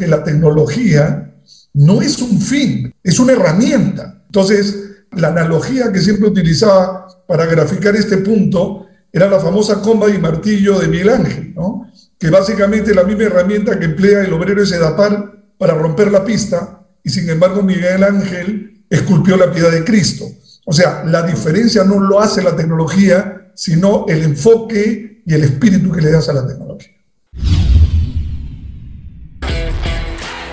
que la tecnología no es un fin, es una herramienta. Entonces, la analogía que siempre utilizaba para graficar este punto era la famosa comba y martillo de Miguel Ángel, ¿no? que básicamente es la misma herramienta que emplea el obrero Sedapal para romper la pista, y sin embargo Miguel Ángel esculpió la piedad de Cristo. O sea, la diferencia no lo hace la tecnología, sino el enfoque y el espíritu que le das a la tecnología.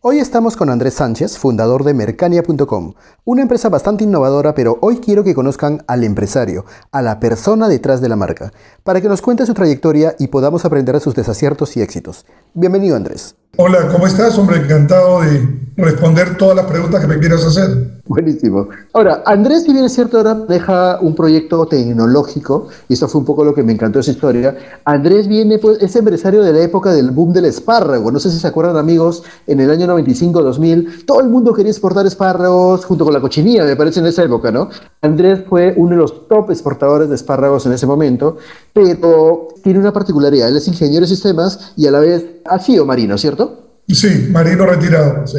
Hoy estamos con Andrés Sánchez, fundador de Mercania.com, una empresa bastante innovadora, pero hoy quiero que conozcan al empresario, a la persona detrás de la marca, para que nos cuente su trayectoria y podamos aprender de sus desaciertos y éxitos. Bienvenido Andrés. Hola, ¿cómo estás? Hombre, encantado de responder todas las preguntas que me quieras hacer. Buenísimo. Ahora, Andrés, si bien es cierto, ahora deja un proyecto tecnológico, y eso fue un poco lo que me encantó de esa historia. Andrés viene, pues, es empresario de la época del boom del espárrago. No sé si se acuerdan, amigos, en el año 95-2000, todo el mundo quería exportar espárragos junto con la cochinilla, me parece, en esa época, ¿no? Andrés fue uno de los top exportadores de espárragos en ese momento, pero tiene una particularidad. Él es ingeniero de sistemas y a la vez ha sido marino, ¿cierto? Sí, marino retirado, sí.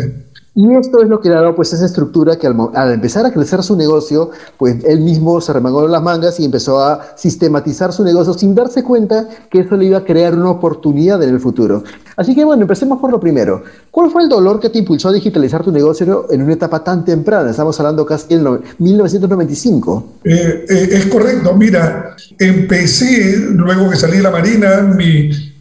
Y esto es lo que le ha dado pues esa estructura que al, empezar a crecer su negocio, pues él mismo se remangó las mangas y empezó a sistematizar su negocio sin darse cuenta que eso le iba a crear una oportunidad en el futuro. Así que bueno, empecemos por lo primero. ¿Cuál fue el dolor que te impulsó a digitalizar tu negocio en una etapa tan temprana? Estamos hablando casi en 1995. Eh, eh, es correcto, mira, empecé luego que salí de la Marina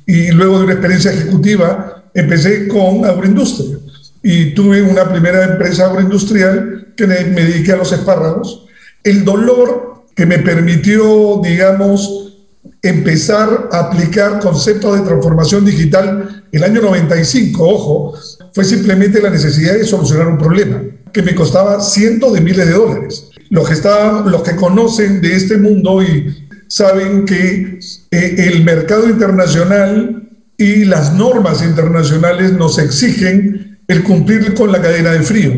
y luego de una experiencia ejecutiva, empecé con agroindustria y tuve una primera empresa agroindustrial que me, dediqué a los espárragos. El dolor que me permitió, digamos, empezar a aplicar conceptos de transformación digital el año 95, ojo, fue simplemente la necesidad de solucionar un problema que me costaba cientos de miles de dólares. Los que, estaban, los que conocen de este mundo y saben que eh, el mercado internacional y las normas internacionales nos exigen el cumplir con la cadena de frío.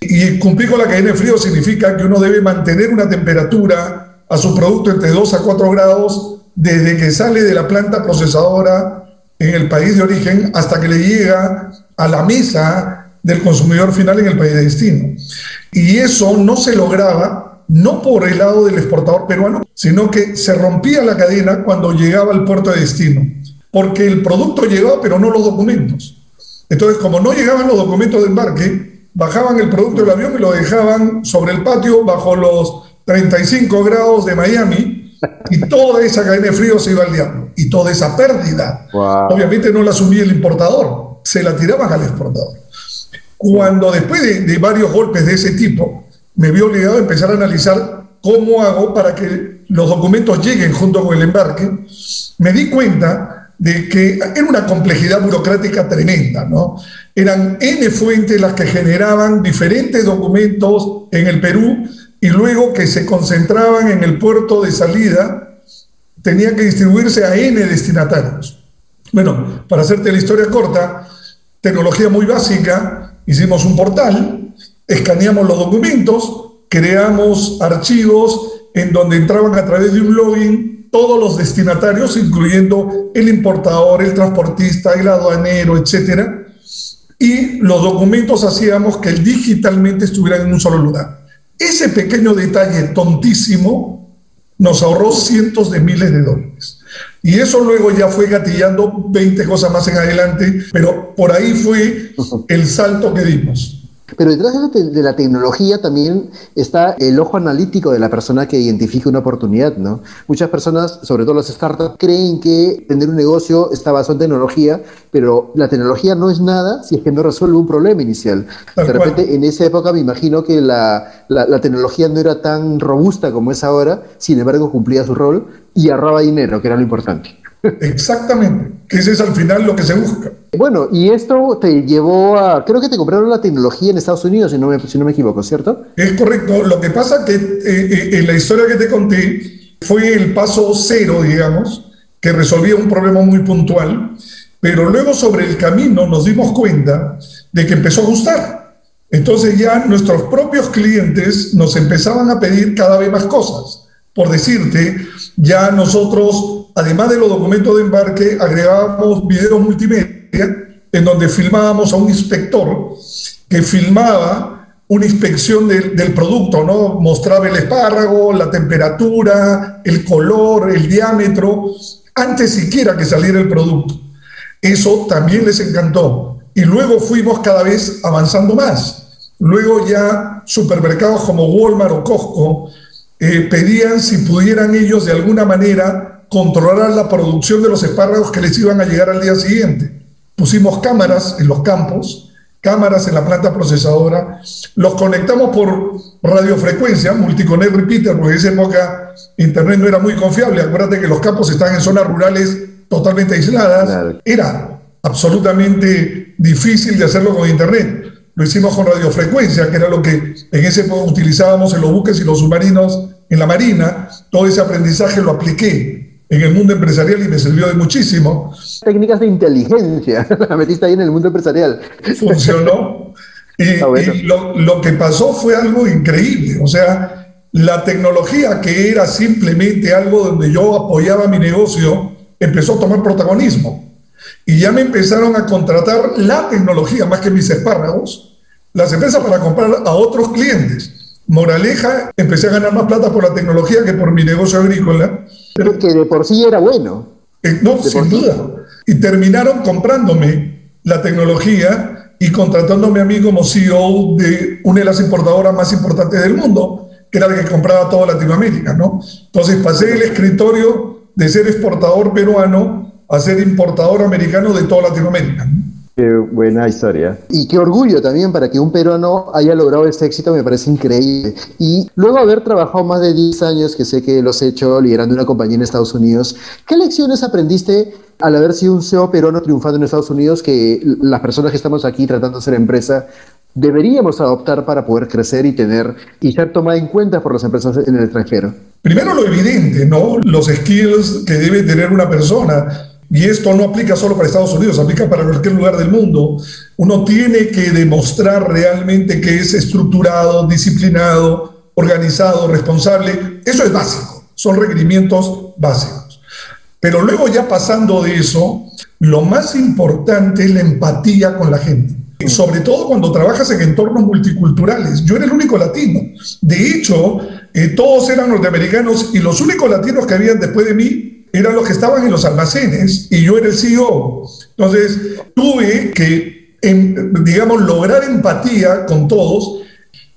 Y cumplir con la cadena de frío significa que uno debe mantener una temperatura a su producto entre 2 a 4 grados desde que sale de la planta procesadora en el país de origen hasta que le llega a la mesa del consumidor final en el país de destino. Y eso no se lograba no por el lado del exportador peruano, sino que se rompía la cadena cuando llegaba al puerto de destino, porque el producto llegaba pero no los documentos. Entonces, como no llegaban los documentos de embarque, bajaban el producto del avión y lo dejaban sobre el patio bajo los 35 grados de Miami y toda esa cadena de frío se iba al diablo. Y toda esa pérdida, obviamente no la asumía el importador, se la tiraban al exportador. Cuando después de, de varios golpes de ese tipo, me vi obligado a empezar a analizar cómo hago para que los documentos lleguen junto con el embarque, me di cuenta de que era una complejidad burocrática tremenda, ¿no? Eran N fuentes las que generaban diferentes documentos en el Perú y luego que se concentraban en el puerto de salida, tenían que distribuirse a N destinatarios. Bueno, para hacerte la historia corta, tecnología muy básica, hicimos un portal, escaneamos los documentos, creamos archivos en donde entraban a través de un login todos los destinatarios, incluyendo el importador, el transportista, el aduanero, etcétera, y los documentos hacíamos que digitalmente estuvieran en un solo lugar. Ese pequeño detalle tontísimo nos ahorró cientos de miles de dólares. Y eso luego ya fue gatillando 20 cosas más en adelante, pero por ahí fue el salto que dimos. Pero detrás de la, tecnología también está el ojo analítico de la persona que identifica una oportunidad, ¿no? Muchas personas, sobre todo las startups, creen que tener un negocio está basado en tecnología, pero la tecnología no es nada si es que no resuelve un problema inicial. de repente, en esa época me imagino que la, la, tecnología no era tan robusta como es ahora, sin embargo cumplía su rol y ahorraba dinero, que era lo importante. Exactamente, que ese es al final lo que se busca. Bueno, y esto te llevó a, creo que te compraron la tecnología en Estados Unidos, si no me, si no me equivoco, ¿cierto? Es correcto. Lo que pasa que eh, eh, en la historia que te conté fue el paso cero, digamos, que resolvía un problema muy puntual, pero luego sobre el camino nos dimos cuenta de que empezó a gustar. Entonces ya nuestros propios clientes nos empezaban a pedir cada vez más cosas. Por decirte, ya nosotros, además de los documentos de embarque, agregábamos videos multimedia en donde filmábamos a un inspector que filmaba una inspección del producto, ¿no? Mostraba el espárrago, la temperatura, el color, el diámetro, antes siquiera que saliera el producto. Eso también les encantó. Y luego fuimos cada vez avanzando más. Luego ya supermercados como Walmart o Costco eh, pedían si pudieran ellos de alguna manera controlar la producción de los espárragos que les iban a llegar al día siguiente. Pusimos cámaras en los campos, cámaras en la planta procesadora, los conectamos por radiofrecuencia, multiconet repeater, porque en esa época Internet no era muy confiable. Acuérdate que los campos están en zonas rurales totalmente aisladas. Era absolutamente difícil de hacerlo con Internet lo hicimos con radiofrecuencia, que era lo que en ese momento utilizábamos en los buques y los submarinos en la Marina. Todo ese aprendizaje lo apliqué en el mundo empresarial y me sirvió de muchísimo. Técnicas de inteligencia, la metiste ahí en el mundo empresarial. Funcionó. Y, ah, lo, lo que pasó fue algo increíble. O sea, la tecnología que era simplemente algo donde yo apoyaba mi negocio, empezó a tomar protagonismo y ya me empezaron a contratar la tecnología más que mis espárragos, las empresas para comprar a otros clientes. Moraleja, empecé a ganar más plata por la tecnología que por mi negocio agrícola. Pero que de por sí era bueno. Eh, no, sin duda. Y terminaron comprándome la tecnología y contratándome a mí como CEO de una de las importadoras más importantes del mundo, que era la que compraba toda Latinoamérica, ¿no? Entonces pasé el escritorio de ser exportador peruano a ser importador americano de toda Latinoamérica. Qué buena historia. Y qué orgullo también para que un peruano haya logrado este éxito, me parece increíble. Y luego haber trabajado más de 10 años, que sé que lo has hecho liderando una compañía en Estados Unidos, ¿qué lecciones aprendiste al haber sido un CEO peruano triunfando en Estados Unidos que las personas que estamos aquí tratando de hacer empresa deberíamos adoptar para poder crecer y tener y ser tomada en cuenta por las empresas en el extranjero? Primero lo evidente, ¿no? Los skills que debe tener una persona y esto no aplica solo para Estados Unidos, aplica para cualquier lugar del mundo, uno tiene que demostrar realmente que es estructurado, disciplinado, organizado, responsable. Eso es básico, son requerimientos básicos. Pero luego ya pasando de eso, lo más importante es la empatía con la gente. Sobre todo cuando trabajas en entornos multiculturales. Yo era el único latino. De hecho, eh, todos eran norteamericanos y los únicos latinos que habían después de mí eran los que estaban en los almacenes y yo era el CEO. Entonces, tuve que, em, digamos, lograr empatía con todos.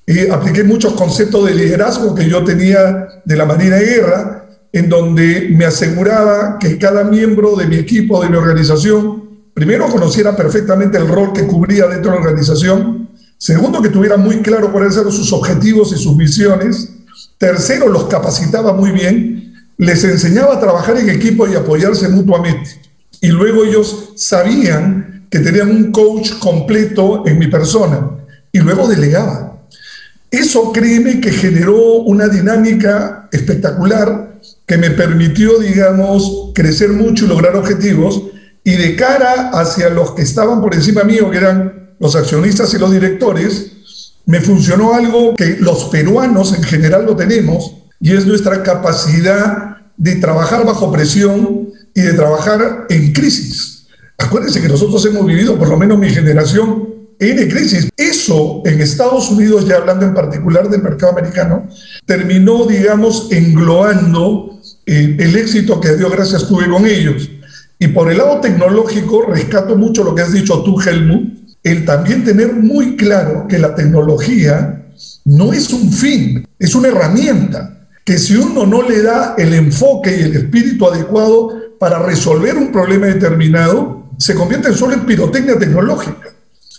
Eh, apliqué muchos conceptos de liderazgo que yo tenía de la Marina de Guerra, en donde me aseguraba que cada miembro de mi equipo, de mi organización, primero conociera perfectamente el rol que cubría dentro de la organización, segundo que tuviera muy claro cuáles eran sus objetivos y sus misiones, tercero los capacitaba muy bien les enseñaba a trabajar en equipo y apoyarse mutuamente. Y luego ellos sabían que tenían un coach completo en mi persona y luego delegaba. Eso créeme que generó una dinámica espectacular que me permitió, digamos, crecer mucho y lograr objetivos. Y de cara hacia los que estaban por encima mío, que eran los accionistas y los directores, me funcionó algo que los peruanos en general lo tenemos, y es nuestra capacidad de trabajar bajo presión y de trabajar en crisis. Acuérdense que nosotros hemos vivido, por lo menos mi generación, en crisis. Eso en Estados Unidos, ya hablando en particular del mercado americano, terminó, digamos, englobando eh, el éxito que dio gracias tuve con ellos. Y por el lado tecnológico, rescato mucho lo que has dicho tú, Helmut, el también tener muy claro que la tecnología no es un fin, es una herramienta que si uno no le da el enfoque y el espíritu adecuado para resolver un problema determinado, se convierte solo en pirotecnia tecnológica.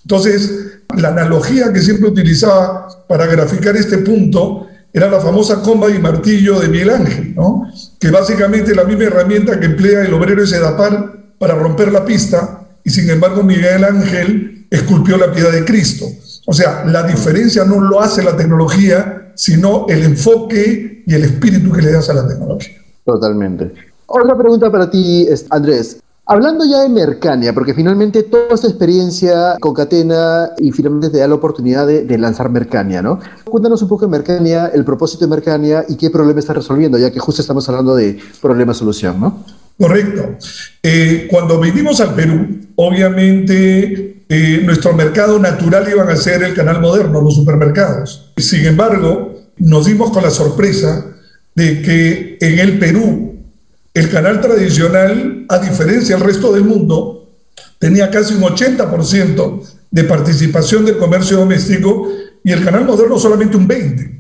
Entonces, la analogía que siempre utilizaba para graficar este punto era la famosa comba y martillo de Miguel Ángel, ¿no? que básicamente es la misma herramienta que emplea el obrero de Sedapar para romper la pista, y sin embargo Miguel Ángel esculpió la piedad de Cristo. O sea, la diferencia no lo hace la tecnología, sino el enfoque y el espíritu que le das a la tecnología. Totalmente. Otra pregunta para ti, Andrés. Hablando ya de Mercania, porque finalmente toda esta experiencia concatena y finalmente te da la oportunidad de, lanzar Mercania, ¿no? Cuéntanos un poco de Mercania, el propósito de Mercania y qué problema está resolviendo, ya que justo estamos hablando de problema-solución, ¿no? Correcto. Eh, cuando vinimos al Perú, obviamente eh, nuestro mercado natural iban a ser el canal moderno, los supermercados. Sin embargo, nos dimos con la sorpresa de que en el Perú el canal tradicional, a diferencia del resto del mundo, tenía casi un 80% de participación del comercio doméstico y el canal moderno solamente un 20%.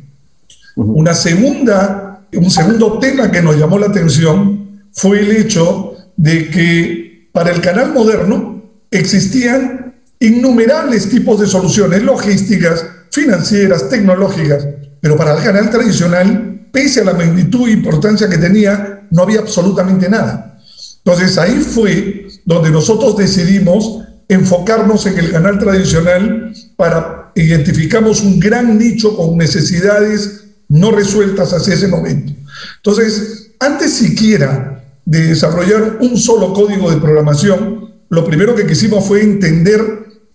Una segunda, un segundo tema que nos llamó la atención fue el hecho de que para el canal moderno existían innumerables tipos de soluciones logísticas, financieras, tecnológicas, pero para el canal tradicional, pese a la magnitud e importancia que tenía, no había absolutamente nada. Entonces ahí fue donde nosotros decidimos enfocarnos en el canal tradicional para identificamos un gran nicho con necesidades no resueltas hacia ese momento. Entonces, antes siquiera de desarrollar un solo código de programación, lo primero que quisimos fue entender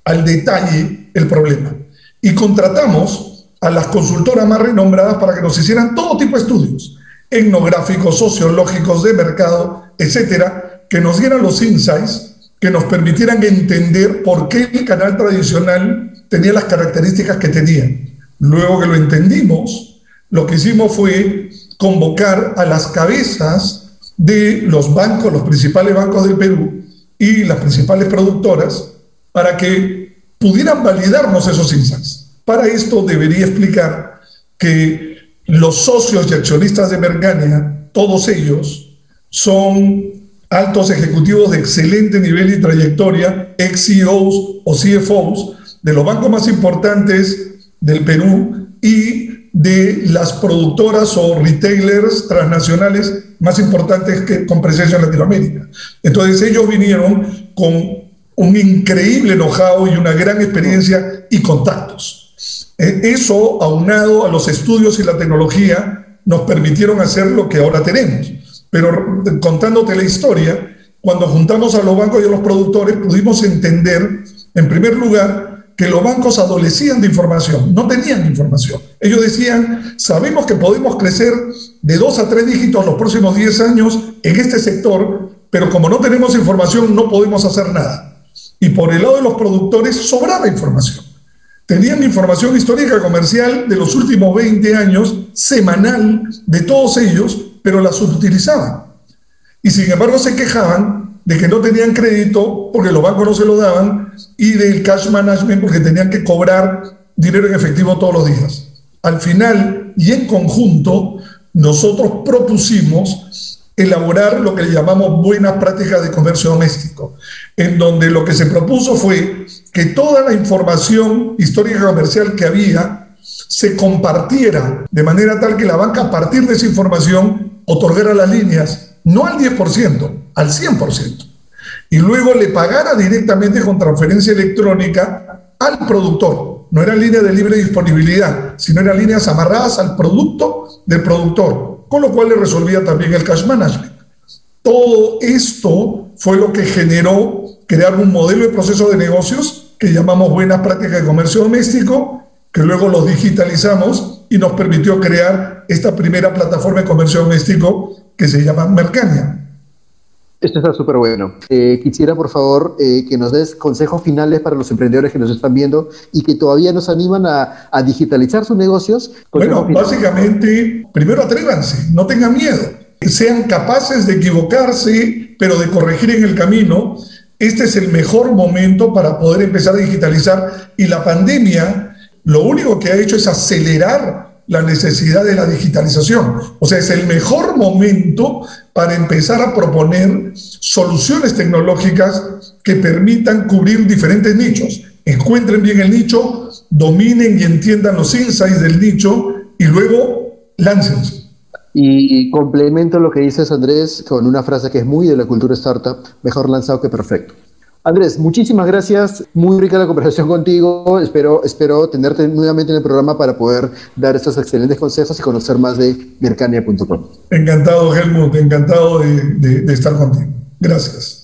al detalle el problema. Y contratamos a las consultoras más renombradas para que nos hicieran todo tipo de estudios etnográficos, sociológicos, de mercado, etcétera, que nos dieran los insights que nos permitieran entender por qué el canal tradicional tenía las características que tenía. Luego que lo entendimos, lo que hicimos fue convocar a las cabezas de los bancos, los principales bancos del Perú y las principales productoras para que pudieran validarnos esos insights. Para esto debería explicar que los socios y accionistas de Mercania, todos ellos, son altos ejecutivos de excelente nivel y trayectoria, ex CEOs o CFOs de los bancos más importantes del Perú y de las productoras o retailers transnacionales más importantes que, con presencia en Latinoamérica. Entonces ellos vinieron con un increíble know-how y una gran experiencia y contactos. Eh, eso, aunado a los estudios y la tecnología, nos permitieron hacer lo que ahora tenemos. Pero contándote la historia, cuando juntamos a los bancos y a los productores, pudimos entender, en primer lugar, que los bancos adolecían de información, no tenían información. Ellos decían, sabemos que podemos crecer de dos a tres dígitos los próximos 10 años en este sector, pero como no tenemos información no podemos hacer nada. Y por el lado de los productores sobraba información tenían información histórica comercial de los últimos 20 años, semanal, de todos ellos, pero la subutilizaban. Y sin embargo se quejaban de que no tenían crédito porque los bancos no se lo daban y del cash management porque tenían que cobrar dinero en efectivo todos los días. Al final y en conjunto, nosotros propusimos elaborar lo que llamamos buenas prácticas de comercio doméstico, en donde lo que se propuso fue que toda la información histórica comercial que había se compartiera de manera tal que la banca a partir de esa información otorgara las líneas, no al 10%, al 100%, y luego le pagara directamente con transferencia electrónica al productor. No era línea de libre disponibilidad, sino eran líneas amarradas al producto del productor con lo cual le resolvía también el cash management. Todo esto fue lo que generó crear un modelo de proceso de negocios que llamamos buenas prácticas de comercio doméstico, que luego los digitalizamos y nos permitió crear esta primera plataforma de comercio doméstico que se llama Mercania. Esto está súper bueno. Eh, quisiera, por favor, eh, que nos des consejos finales para los emprendedores que nos están viendo y que todavía nos animan a, digitalizar sus negocios. Bueno, básicamente, primero atrévanse, no tengan miedo, sean capaces de equivocarse, pero de corregir en el camino. Este es el mejor momento para poder empezar a digitalizar y la pandemia lo único que ha hecho es acelerar la necesidad de la digitalización. O sea, es el mejor momento para empezar a proponer soluciones tecnológicas que permitan cubrir diferentes nichos. Encuentren bien el nicho, dominen y entiendan los insights del nicho y luego láncense. Y complemento lo que dices, Andrés, con una frase que es muy de la cultura startup, mejor lanzado que perfecto. Andrés, muchísimas gracias. Muy rica la conversación contigo. Espero, espero tenerte nuevamente en el programa para poder dar estos excelentes consejos y conocer más de Mercania.com. Encantado, Helmut. Encantado de, de estar contigo. Gracias.